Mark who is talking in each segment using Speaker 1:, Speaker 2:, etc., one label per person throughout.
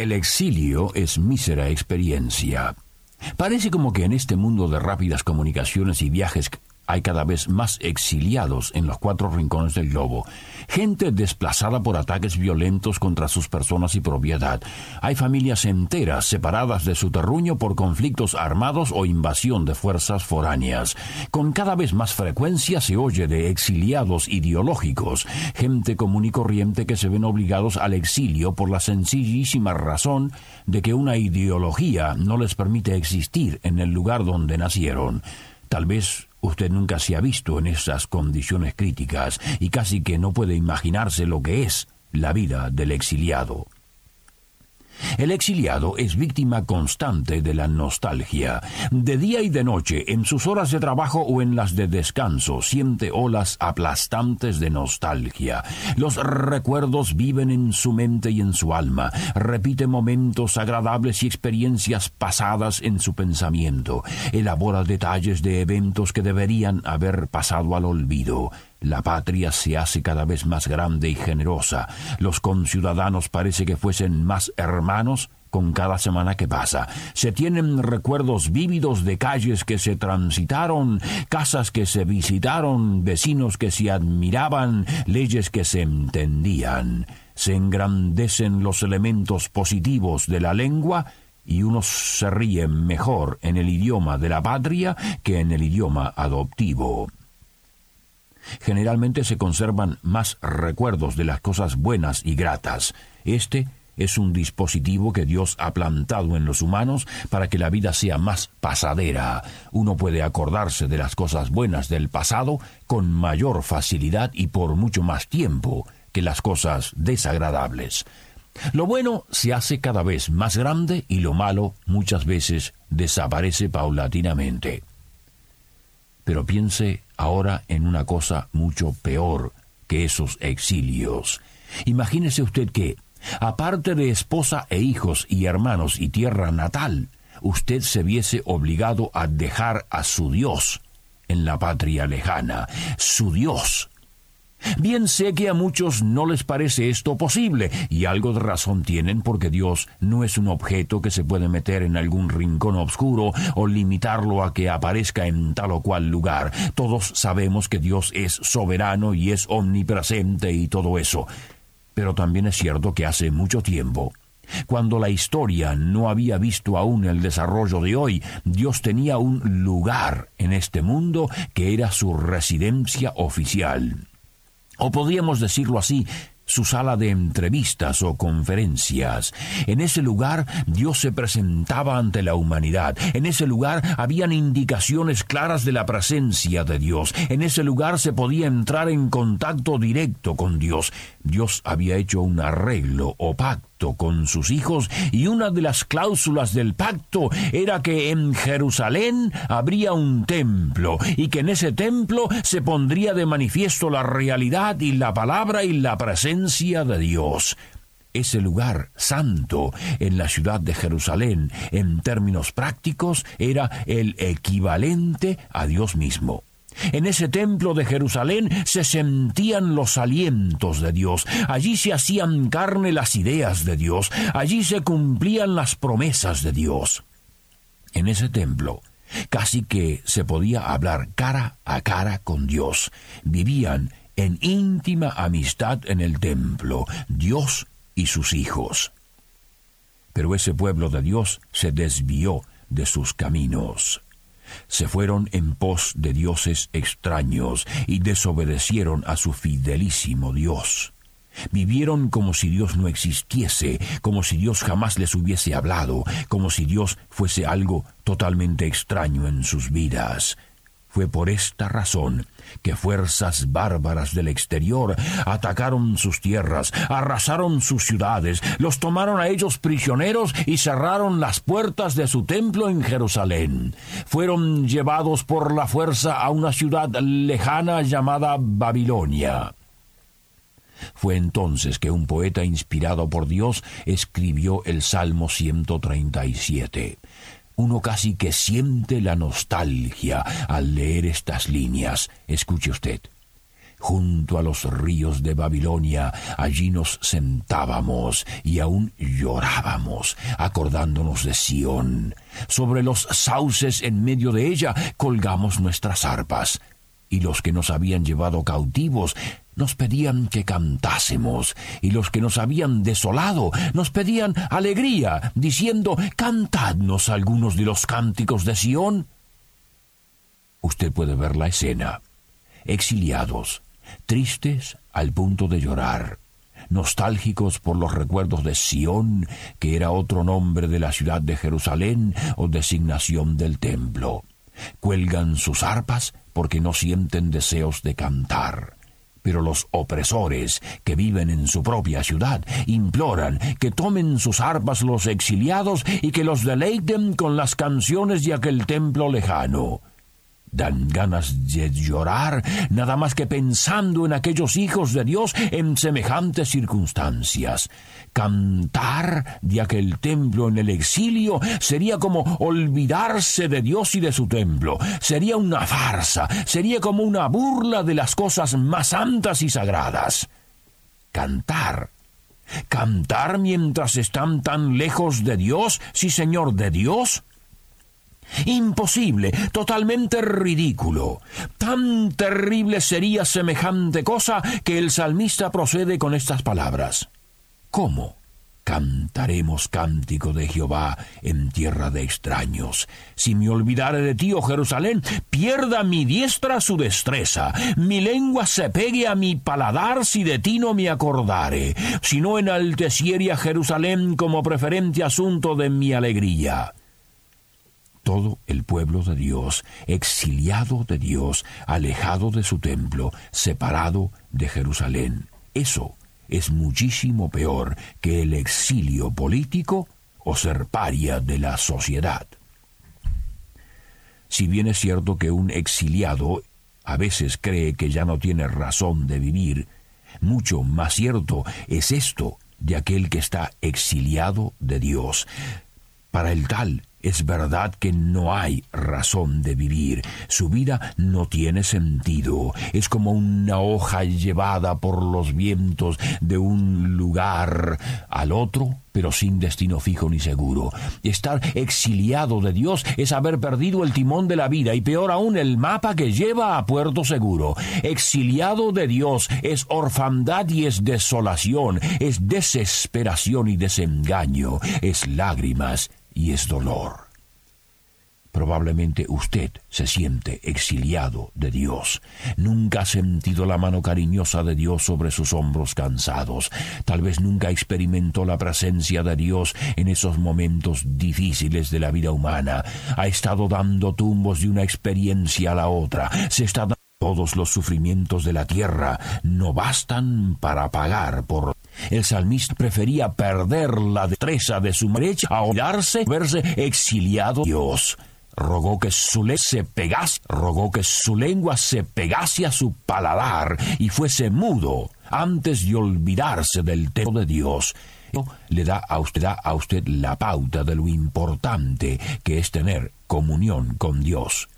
Speaker 1: El exilio es mísera experiencia. Parece como que en este mundo de rápidas comunicaciones y viajes hay cada vez más exiliados en los cuatro rincones del globo, gente desplazada por ataques violentos contra sus personas y propiedad. Hay familias enteras separadas de su terruño por conflictos armados o invasión de fuerzas foráneas. Con cada vez más frecuencia se oye de exiliados ideológicos, gente común y corriente que se ven obligados al exilio por la sencillísima razón de que una ideología no les permite existir en el lugar donde nacieron. Tal vez Usted nunca se ha visto en esas condiciones críticas y casi que no puede imaginarse lo que es la vida del exiliado. El exiliado es víctima constante de la nostalgia. De día y de noche, en sus horas de trabajo o en las de descanso, siente olas aplastantes de nostalgia. Los recuerdos viven en su mente y en su alma. Repite momentos agradables y experiencias pasadas en su pensamiento. Elabora detalles de eventos que deberían haber pasado al olvido. La patria se hace cada vez más grande y generosa. Los conciudadanos parece que fuesen más hermanos con cada semana que pasa. Se tienen recuerdos vívidos de calles que se transitaron, casas que se visitaron, vecinos que se admiraban, leyes que se entendían. Se engrandecen los elementos positivos de la lengua y unos se ríen mejor en el idioma de la patria que en el idioma adoptivo. Generalmente se conservan más recuerdos de las cosas buenas y gratas. Este es un dispositivo que Dios ha plantado en los humanos para que la vida sea más pasadera. Uno puede acordarse de las cosas buenas del pasado con mayor facilidad y por mucho más tiempo que las cosas desagradables. Lo bueno se hace cada vez más grande y lo malo muchas veces desaparece paulatinamente. Pero piense ahora en una cosa mucho peor que esos exilios. Imagínese usted que, aparte de esposa e hijos y hermanos y tierra natal, usted se viese obligado a dejar a su Dios en la patria lejana, su Dios, Bien sé que a muchos no les parece esto posible, y algo de razón tienen porque Dios no es un objeto que se puede meter en algún rincón oscuro o limitarlo a que aparezca en tal o cual lugar. Todos sabemos que Dios es soberano y es omnipresente y todo eso. Pero también es cierto que hace mucho tiempo cuando la historia no había visto aún el desarrollo de hoy, Dios tenía un lugar en este mundo que era su residencia oficial o podríamos decirlo así, su sala de entrevistas o conferencias. En ese lugar Dios se presentaba ante la humanidad. En ese lugar habían indicaciones claras de la presencia de Dios. En ese lugar se podía entrar en contacto directo con Dios. Dios había hecho un arreglo o pacto con sus hijos y una de las cláusulas del pacto era que en Jerusalén habría un templo y que en ese templo se pondría de manifiesto la realidad y la palabra y la presencia de Dios. Ese lugar santo en la ciudad de Jerusalén, en términos prácticos, era el equivalente a Dios mismo. En ese templo de Jerusalén se sentían los alientos de Dios, allí se hacían carne las ideas de Dios, allí se cumplían las promesas de Dios. En ese templo casi que se podía hablar cara a cara con Dios. Vivían en íntima amistad en el templo, Dios y sus hijos. Pero ese pueblo de Dios se desvió de sus caminos se fueron en pos de dioses extraños y desobedecieron a su fidelísimo Dios. Vivieron como si Dios no existiese, como si Dios jamás les hubiese hablado, como si Dios fuese algo totalmente extraño en sus vidas. Fue por esta razón que fuerzas bárbaras del exterior atacaron sus tierras, arrasaron sus ciudades, los tomaron a ellos prisioneros y cerraron las puertas de su templo en Jerusalén. Fueron llevados por la fuerza a una ciudad lejana llamada Babilonia. Fue entonces que un poeta inspirado por Dios escribió el Salmo 137 uno casi que siente la nostalgia al leer estas líneas. Escuche usted. Junto a los ríos de Babilonia, allí nos sentábamos y aún llorábamos, acordándonos de Sión. Sobre los sauces en medio de ella colgamos nuestras arpas y los que nos habían llevado cautivos nos pedían que cantásemos, y los que nos habían desolado nos pedían alegría, diciendo Cantadnos algunos de los cánticos de Sión. Usted puede ver la escena. Exiliados, tristes al punto de llorar, nostálgicos por los recuerdos de Sión, que era otro nombre de la ciudad de Jerusalén o designación del templo. Cuelgan sus arpas porque no sienten deseos de cantar. Pero los opresores que viven en su propia ciudad imploran que tomen sus arpas los exiliados y que los deleiten con las canciones de aquel templo lejano. Dan ganas de llorar nada más que pensando en aquellos hijos de Dios en semejantes circunstancias. Cantar de aquel templo en el exilio sería como olvidarse de Dios y de su templo. Sería una farsa, sería como una burla de las cosas más santas y sagradas. Cantar cantar mientras están tan lejos de Dios, sí Señor, de Dios, Imposible, totalmente ridículo. Tan terrible sería semejante cosa que el salmista procede con estas palabras. ¿Cómo? Cantaremos cántico de Jehová en tierra de extraños. Si me olvidare de ti, oh Jerusalén, pierda mi diestra su destreza, mi lengua se pegue a mi paladar si de ti no me acordare, si no enalteciere a Jerusalén como preferente asunto de mi alegría todo el pueblo de Dios, exiliado de Dios, alejado de su templo, separado de Jerusalén. Eso es muchísimo peor que el exilio político o ser paria de la sociedad. Si bien es cierto que un exiliado a veces cree que ya no tiene razón de vivir, mucho más cierto es esto de aquel que está exiliado de Dios. Para el tal, es verdad que no hay razón de vivir. Su vida no tiene sentido. Es como una hoja llevada por los vientos de un lugar al otro, pero sin destino fijo ni seguro. Estar exiliado de Dios es haber perdido el timón de la vida y peor aún el mapa que lleva a puerto seguro. Exiliado de Dios es orfandad y es desolación, es desesperación y desengaño, es lágrimas y es dolor. Probablemente usted se siente exiliado de Dios. Nunca ha sentido la mano cariñosa de Dios sobre sus hombros cansados. Tal vez nunca experimentó la presencia de Dios en esos momentos difíciles de la vida humana. Ha estado dando tumbos de una experiencia a la otra. Se está dando todos los sufrimientos de la tierra no bastan para pagar por el salmista prefería perder la destreza de su derecha a olvidarse, verse exiliado Dios. Rogó que su lengua se pegase, rogó que su lengua se pegase a su paladar y fuese mudo antes de olvidarse del templo de Dios. Le da a usted, da a usted la pauta de lo importante que es tener comunión con Dios.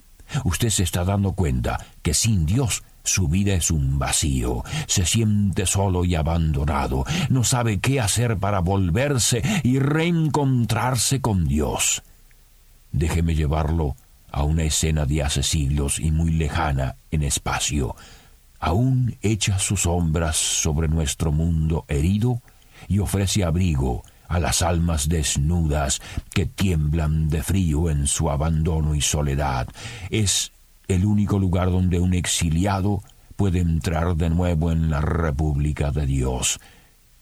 Speaker 1: Usted se está dando cuenta que sin Dios su vida es un vacío, se siente solo y abandonado, no sabe qué hacer para volverse y reencontrarse con Dios. Déjeme llevarlo a una escena de hace siglos y muy lejana en espacio. Aún echa sus sombras sobre nuestro mundo herido y ofrece abrigo a las almas desnudas que tiemblan de frío en su abandono y soledad. Es el único lugar donde un exiliado puede entrar de nuevo en la República de Dios.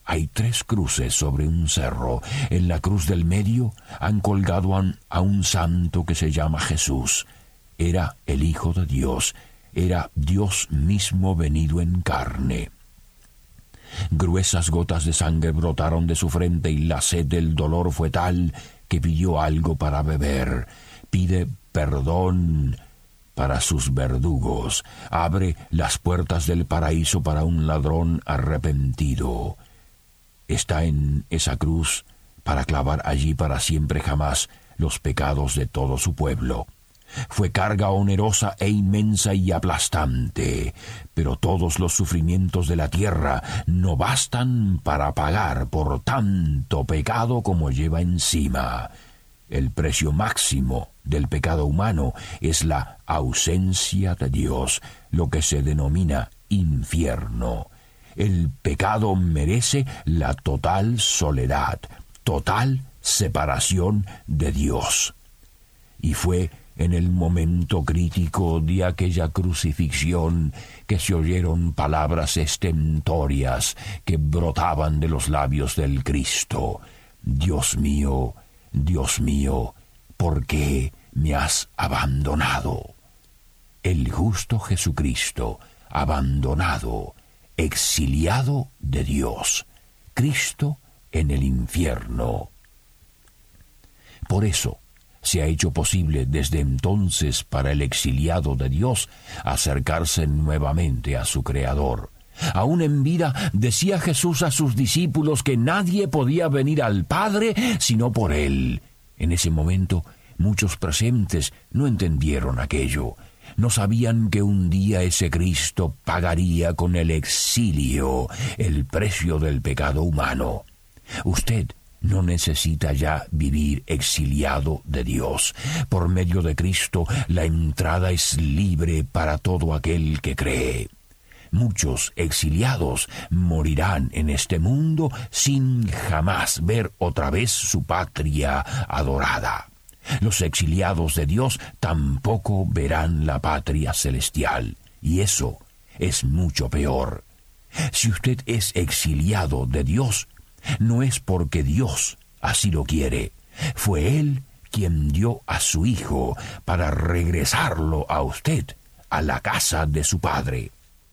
Speaker 1: Hay tres cruces sobre un cerro. En la cruz del medio han colgado a un santo que se llama Jesús. era el Hijo de Dios, era Dios mismo venido en carne. Gruesas gotas de sangre brotaron de su frente y la sed del dolor fue tal que pidió algo para beber. Pide perdón para sus verdugos. Abre las puertas del paraíso para un ladrón arrepentido. Está en esa cruz para clavar allí para siempre jamás los pecados de todo su pueblo. Fue carga onerosa e inmensa y aplastante, pero todos los sufrimientos de la tierra no bastan para pagar por tanto pecado como lleva encima. El precio máximo del pecado humano es la ausencia de Dios, lo que se denomina infierno. El pecado merece la total soledad, total separación de Dios. Y fue en el momento crítico de aquella crucifixión que se oyeron palabras estentorias que brotaban de los labios del Cristo. Dios mío, Dios mío, ¿por qué me has abandonado? El justo Jesucristo, abandonado, exiliado de Dios, Cristo en el infierno. Por eso, se ha hecho posible desde entonces para el exiliado de Dios acercarse nuevamente a su Creador. Aún en vida decía Jesús a sus discípulos que nadie podía venir al Padre sino por Él. En ese momento muchos presentes no entendieron aquello. No sabían que un día ese Cristo pagaría con el exilio el precio del pecado humano. Usted no necesita ya vivir exiliado de Dios. Por medio de Cristo la entrada es libre para todo aquel que cree. Muchos exiliados morirán en este mundo sin jamás ver otra vez su patria adorada. Los exiliados de Dios tampoco verán la patria celestial, y eso es mucho peor. Si usted es exiliado de Dios, no es porque Dios así lo quiere. Fue Él quien dio a su Hijo para regresarlo a usted a la casa de su Padre.